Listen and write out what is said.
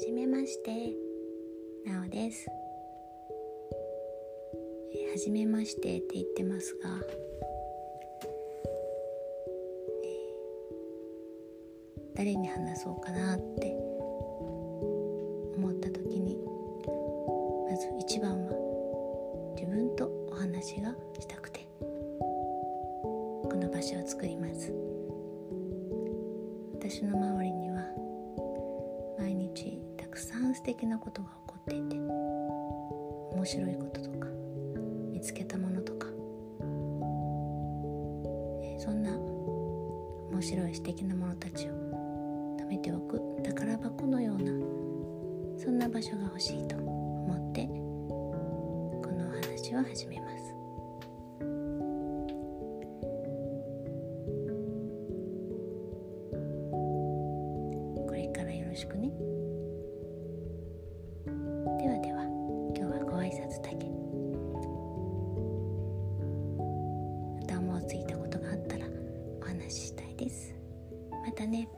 じめまして。なおです。はじめましてって言ってますが、えー、誰に話そうかなって思った時にまず一番は自分とお話がしたくてこの場所を作ります。私の周りには毎日くさん素敵なことが起こっていて面白いこととか見つけたものとか、そんな面白い素敵なものたちを貯めておく宝箱のようなそんな場所が欲しいと思ってこのお話を始めます。これからよろしくね。また思いついたことがあったらお話ししたいです。またね。